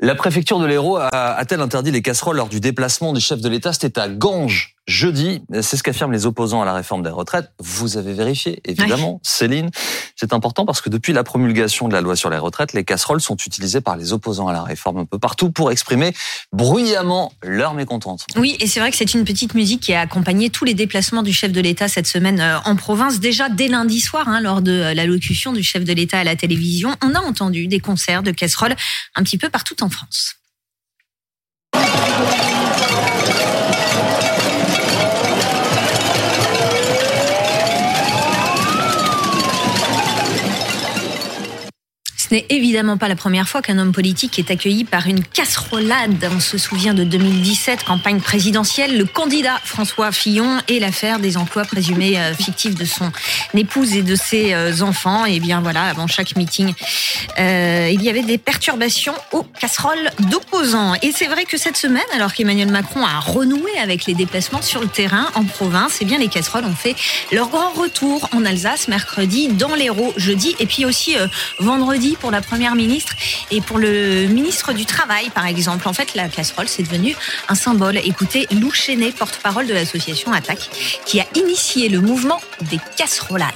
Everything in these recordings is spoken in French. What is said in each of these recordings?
La préfecture de l'Hérault a-t-elle interdit les casseroles lors du déplacement du chef de l'État? C'était à Ganges jeudi. C'est ce qu'affirment les opposants à la réforme des retraites. Vous avez vérifié, évidemment, Céline. C'est important parce que depuis la promulgation de la loi sur les retraites, les casseroles sont utilisées par les opposants à la réforme un peu partout pour exprimer bruyamment leur mécontentement. Oui, et c'est vrai que c'est une petite musique qui a accompagné tous les déplacements du chef de l'État cette semaine euh, en province. Déjà dès lundi soir, hein, lors de euh, l'allocution du chef de l'État à la télévision, on a entendu des concerts de casseroles un petit peu partout en France. Ce n'est évidemment pas la première fois qu'un homme politique est accueilli par une casserolade. On se souvient de 2017, campagne présidentielle, le candidat François Fillon et l'affaire des emplois présumés euh, fictifs de son épouse et de ses euh, enfants. Et bien voilà, avant chaque meeting, euh, il y avait des perturbations aux casseroles d'opposants. Et c'est vrai que cette semaine, alors qu'Emmanuel Macron a renoué avec les déplacements sur le terrain en province, eh bien les casseroles ont fait leur grand retour en Alsace mercredi, dans l'Hérault jeudi, et puis aussi vendredi la Première ministre et pour le ministre du Travail, par exemple. En fait, la casserole, c'est devenu un symbole. Écoutez, Lou Chenet, porte-parole de l'association Attaque, qui a initié le mouvement des casserolades.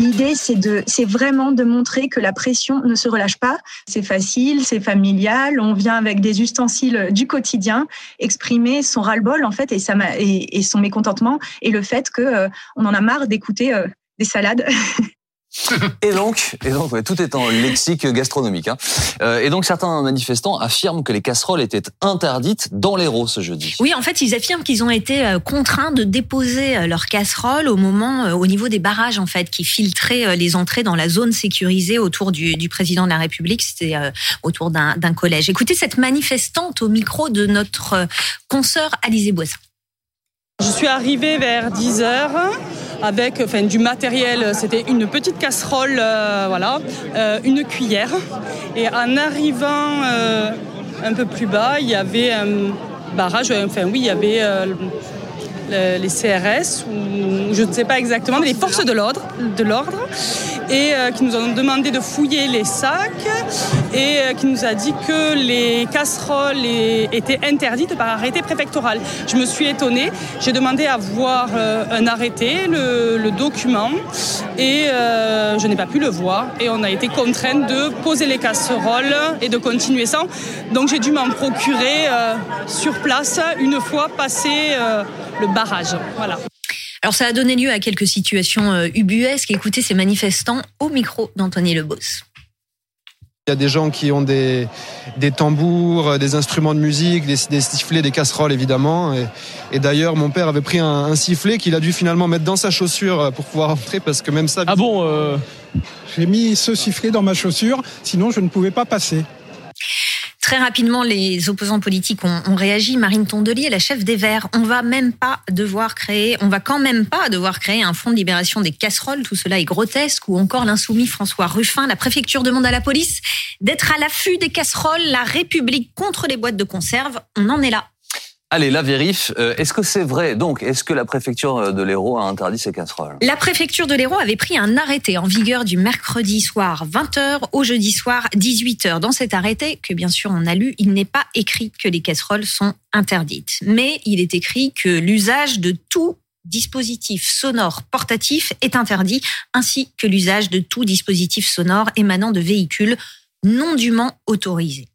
L'idée, c'est de, c'est vraiment de montrer que la pression ne se relâche pas. C'est facile, c'est familial. On vient avec des ustensiles du quotidien exprimer son ras-le-bol en fait et son mécontentement et le fait que euh, on en a marre d'écouter euh, des salades et donc, et donc tout est en lexique gastronomique. Hein. Euh, et donc, certains manifestants affirment que les casseroles étaient interdites dans l'Hérault ce jeudi. Oui, en fait, ils affirment qu'ils ont été euh, contraints de déposer euh, leurs casseroles au moment, au niveau des barrages, en fait, qui filtraient les entrées dans la zone sécurisée autour du, du président de la République. C'était autour d'un collège. Écoutez cette manifestante au micro de notre consoeur Alizé Boissin. Je suis arrivée vers 10 heures avec enfin, du matériel. C'était une petite casserole, euh, voilà, euh, une cuillère. Et en arrivant euh, un peu plus bas, il y avait un barrage. Enfin, oui, il y avait les CRS ou je ne sais pas exactement, mais les forces de l'ordre, de l'ordre, et euh, qui nous ont demandé de fouiller les sacs et euh, qui nous a dit que les casseroles étaient interdites par arrêté préfectoral. Je me suis étonnée, j'ai demandé à voir euh, un arrêté, le, document, et je n'ai pas pu le voir et on a été contraint de poser les casseroles et de continuer sans. Donc j'ai dû m'en procurer sur place une fois passé le barrage. Voilà. Alors ça a donné lieu à quelques situations euh, ubuesques. Écoutez ces manifestants au micro d'Anthony Lebos. Il y a des gens qui ont des, des tambours, euh, des instruments de musique, des, sifflets, des casseroles évidemment. Et, d'ailleurs, mon père avait pris un, sifflet qu'il a dû finalement mettre dans sa chaussure euh, pour pouvoir entrer parce que même ça. Ah bon J'ai mis ce sifflet dans ma chaussure, sinon je ne pouvais pas passer. Très rapidement, les opposants politiques ont, réagi. Marine Tondelier, la chef des Verts, on va même pas devoir créer, on va quand même pas devoir créer un fonds de libération des casseroles. Tout cela est grotesque. Ou encore l'insoumis François Ruffin, la préfecture demande à la police d'être à l'affût des casseroles. La République contre les boîtes de conserve. On en est là. Allez, la vérif. Euh, est-ce que c'est vrai? Donc, est-ce que la préfecture de l'Hérault a interdit ces casseroles? La préfecture de l'Hérault avait pris un arrêté en vigueur du mercredi soir 20h au jeudi soir 18h. Dans cet arrêté, que bien sûr on a lu, il n'est pas écrit que les casseroles sont interdites. Mais il est écrit que l'usage de tout dispositif sonore portatif est interdit, ainsi que l'usage de tout dispositif sonore émanant de véhicules non dûment autorisés.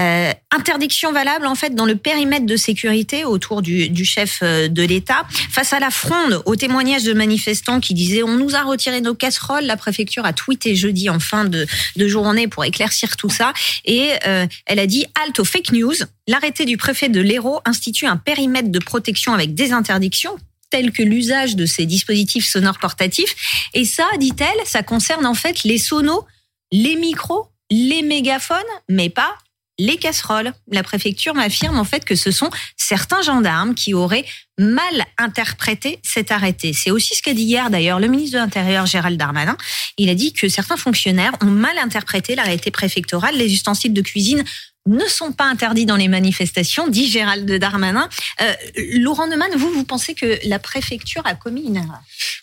Euh, interdiction valable en fait dans le périmètre de sécurité autour du, du chef euh, de l'État. Face à la fronde, au témoignage de manifestants qui disaient on nous a retiré nos casseroles, la préfecture a tweeté jeudi en fin de, de journée pour éclaircir tout ça et euh, elle a dit halte aux fake news. L'arrêté du préfet de l'Hérault institue un périmètre de protection avec des interdictions telles que l'usage de ces dispositifs sonores portatifs. Et ça, dit-elle, ça concerne en fait les sonos, les micros, les mégaphones, mais pas les casseroles. La préfecture m'affirme en fait que ce sont certains gendarmes qui auraient mal interprété cet arrêté. C'est aussi ce qu'a dit hier d'ailleurs le ministre de l'Intérieur Gérald Darmanin. Il a dit que certains fonctionnaires ont mal interprété l'arrêté préfectoral. Les ustensiles de cuisine ne sont pas interdits dans les manifestations, dit Gérald Darmanin. Euh, Laurent Neumann, vous, vous pensez que la préfecture a commis une erreur?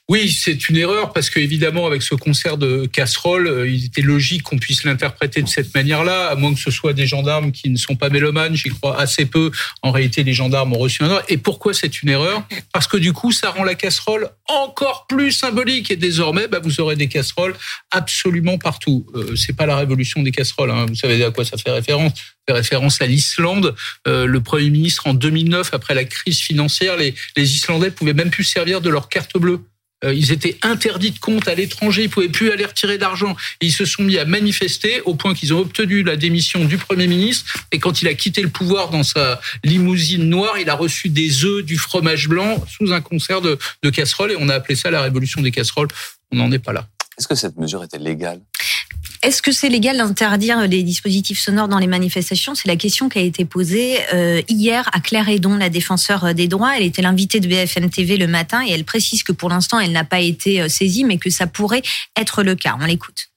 Oui, c'est une erreur parce qu'évidemment, avec ce concert de casseroles, euh, il était logique qu'on puisse l'interpréter de cette manière-là, à moins que ce soit des gendarmes qui ne sont pas mélomanes. J'y crois assez peu. En réalité, les gendarmes ont reçu un ordre. Et pourquoi c'est une erreur? Parce que du coup, ça rend la casserole encore plus symbolique. Et désormais, bah, vous aurez des casseroles absolument partout. Euh, c'est pas la révolution des casseroles. Hein. Vous savez à quoi ça fait référence fait référence à l'Islande. Euh, le Premier ministre, en 2009, après la crise financière, les, les Islandais pouvaient même plus servir de leur carte bleue. Euh, ils étaient interdits de compte à l'étranger, ils pouvaient plus aller retirer d'argent. Ils se sont mis à manifester au point qu'ils ont obtenu la démission du Premier ministre. Et quand il a quitté le pouvoir dans sa limousine noire, il a reçu des œufs, du fromage blanc sous un concert de, de casseroles. Et on a appelé ça la révolution des casseroles. On n'en est pas là. Est-ce que cette mesure était légale? Est-ce que c'est légal d'interdire les dispositifs sonores dans les manifestations? C'est la question qui a été posée euh, hier à Claire Edon, la défenseur des droits. Elle était l'invitée de BFM TV le matin et elle précise que pour l'instant, elle n'a pas été euh, saisie, mais que ça pourrait être le cas. On l'écoute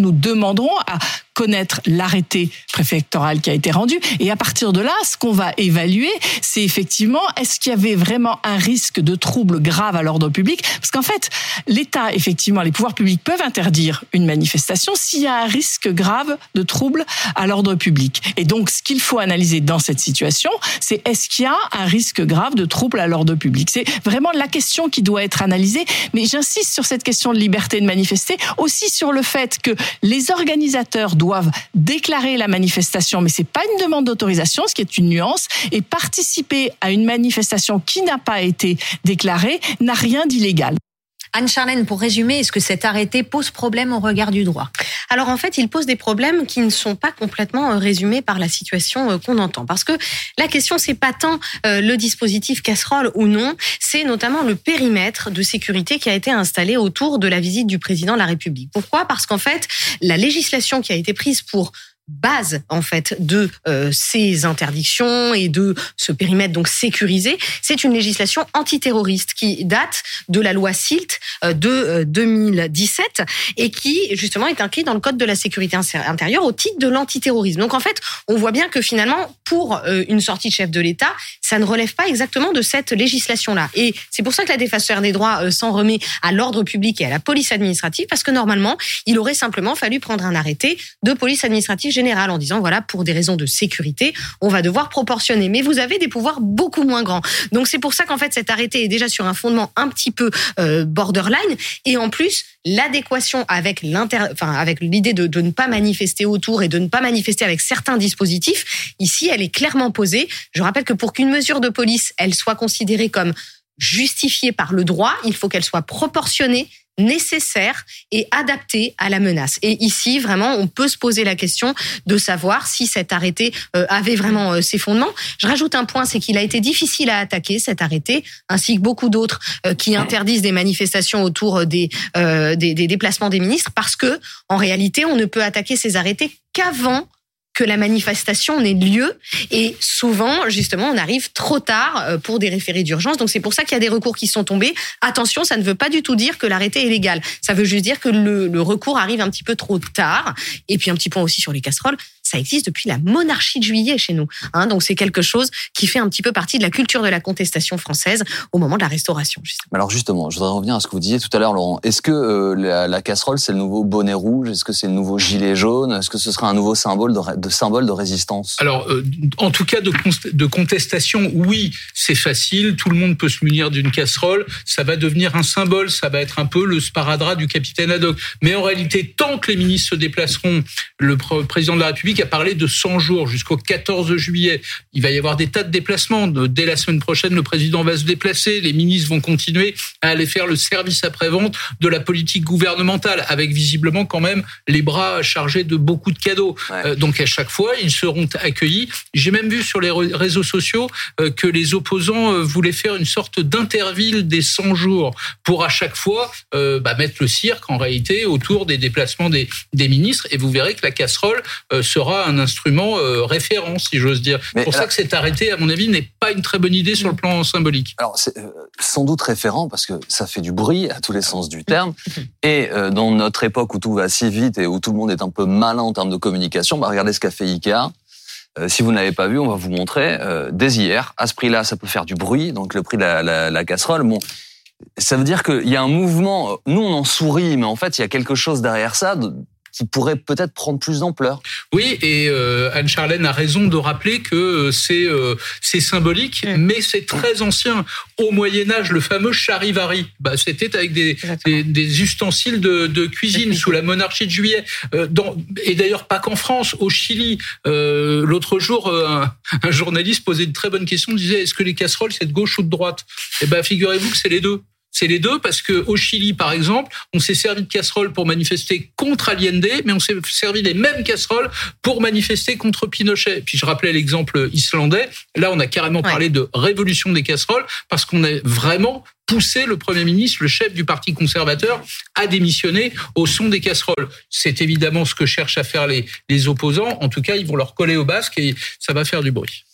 nous demanderons à connaître l'arrêté préfectoral qui a été rendu. Et à partir de là, ce qu'on va évaluer, c'est effectivement, est-ce qu'il y avait vraiment un risque de trouble grave à l'ordre public? Parce qu'en fait, l'État, effectivement, les pouvoirs publics peuvent interdire une manifestation s'il y a un risque grave de trouble à l'ordre public. Et donc, ce qu'il faut analyser dans cette situation, c'est est-ce qu'il y a un risque grave de trouble à l'ordre public? C'est vraiment la question qui doit être analysée. Mais j'insiste sur cette question de liberté de manifester, aussi sur le fait que les organisateurs doivent déclarer la manifestation, mais c'est pas une demande d'autorisation, ce qui est une nuance. Et participer à une manifestation qui n'a pas été déclarée n'a rien d'illégal. Anne-Charlène, pour résumer, est-ce que cet arrêté pose problème au regard du droit? Alors en fait, il pose des problèmes qui ne sont pas complètement euh, résumés par la situation euh, qu'on entend. Parce que la question, c'est pas tant euh, le dispositif casserole ou non, c'est notamment le périmètre de sécurité qui a été installé autour de la visite du président de la République. Pourquoi? Parce qu'en fait, la législation qui a été prise pour base en fait de euh, ces interdictions et de ce périmètre donc sécurisé, c'est une législation antiterroriste qui date de la loi SILT euh, de 2017 euh, et qui justement est inscrite dans le code de la sécurité intérieure au titre de l'antiterrorisme. Donc en fait, on voit bien que finalement pour une sortie de chef de l'État, ça ne relève pas exactement de cette législation-là. Et c'est pour ça que la défenseur des droits s'en remet à l'ordre public et à la police administrative parce que normalement, il aurait simplement fallu prendre un arrêté de police administrative en disant voilà pour des raisons de sécurité, on va devoir proportionner. Mais vous avez des pouvoirs beaucoup moins grands. Donc c'est pour ça qu'en fait cet arrêté est déjà sur un fondement un petit peu euh, borderline et en plus l'adéquation avec l'inter, enfin avec l'idée de, de ne pas manifester autour et de ne pas manifester avec certains dispositifs. Ici, elle est clairement posée. Je rappelle que pour qu'une mesure de police elle soit considérée comme justifiée par le droit, il faut qu'elle soit proportionnée, nécessaire et adapté à la menace. Et ici, vraiment, on peut se poser la question de savoir si cet arrêté euh, avait vraiment euh, ses fondements. Je rajoute un point, c'est qu'il a été difficile à attaquer cet arrêté, ainsi que beaucoup d'autres euh, qui interdisent des manifestations autour des, des, des déplacements des ministres, parce que en réalité, on ne peut attaquer ces arrêtés qu'avant que la manifestation n'ait lieu. Et souvent, justement, on arrive trop tard euh, pour des référés d'urgence. Donc c'est pour ça qu'il y a des recours qui sont tombés. Attention, ça ne veut pas du tout dire que l'arrêté est légal. Ça veut juste dire que le, le recours arrive un petit peu trop tard. Et puis un petit point aussi sur les casseroles ça existe depuis la monarchie de juillet chez nous. Hein, donc c'est quelque chose qui fait un petit peu partie de la culture de la contestation française au moment de la Restauration. Alors justement, je voudrais revenir à ce que vous disiez tout à l'heure, Laurent. Est-ce que euh, la, casserole, c'est le nouveau bonnet rouge? Est-ce que c'est le nouveau gilet jaune? Est-ce que ce sera un nouveau symbole de, symbole de résistance? Alors, euh, en tout cas, de, de contestation, oui, c'est facile. Tout le monde peut se munir d'une casserole. Ça va devenir un symbole. Ça va être un peu le sparadrap du capitaine Haddock. Mais en réalité, tant que les ministres se déplaceront, le président de la République a parlé de 100 jours jusqu'au 14 juillet. Il va y avoir des tas de déplacements. Dès la semaine prochaine, le président va se déplacer. Les ministres vont continuer à aller faire le service après-vente de la politique gouvernementale, avec visiblement quand même les bras chargés de beaucoup de cadeaux. Euh, donc à chaque fois, ils seront accueillis. J'ai même vu sur les réseaux sociaux euh, que les opposants euh, voulaient faire une sorte d'interville des 100 jours pour à chaque fois bah, mettre le cirque en réalité autour des déplacements des, des ministres. Et vous verrez que la casserole sera un instrument euh, référent, si j'ose dire. C'est pour ça que cet arrêté, à mon avis, n'est pas une très bonne idée sur le plan symbolique. Alors, c'est euh, sans doute référent parce que ça fait du bruit à tous les sens du terme. Et euh, dans notre époque où tout va si vite et où tout le monde est un peu malin en termes de communication, bah, regardez ce qu'a fait Ikea. si vous ne l'avez pas vu, on va vous montrer. dès hier, à ce prix-là, ça peut faire du bruit. Donc le prix de la, la, la casserole, bon, ça veut dire qu'il y a un mouvement. Nous, on en sourit, mais en fait, il y a quelque chose derrière ça qui pourrait peut-être prendre plus d'ampleur. Oui, et euh, Anne Charlène a raison de rappeler que euh, c'est euh, c'est symbolique, mais c'est très ancien. Au Moyen Âge, le fameux charivari, bah, c'était avec des, des, ustensiles de, de cuisine sous la monarchie de Juillet. Dans, et d'ailleurs pas qu'en France, au Chili. L'autre jour, un, un, journaliste posait une très bonne question, disait est-ce que les casseroles c'est de gauche ou de droite? Eh ben figurez-vous que c'est les deux. C'est les deux parce que au Chili, par exemple, on s'est servi de casseroles pour manifester contre Allende, mais on s'est servi des mêmes casseroles pour manifester contre Pinochet. Puis je rappelais l'exemple islandais. Là, on a carrément parlé de révolution des casseroles parce qu'on a vraiment poussé le Premier ministre, le chef du Parti conservateur, à démissionner au son des casseroles. C'est évidemment ce que cherchent à faire les, les opposants. En tout cas, ils vont leur coller au basque et ça va faire du bruit.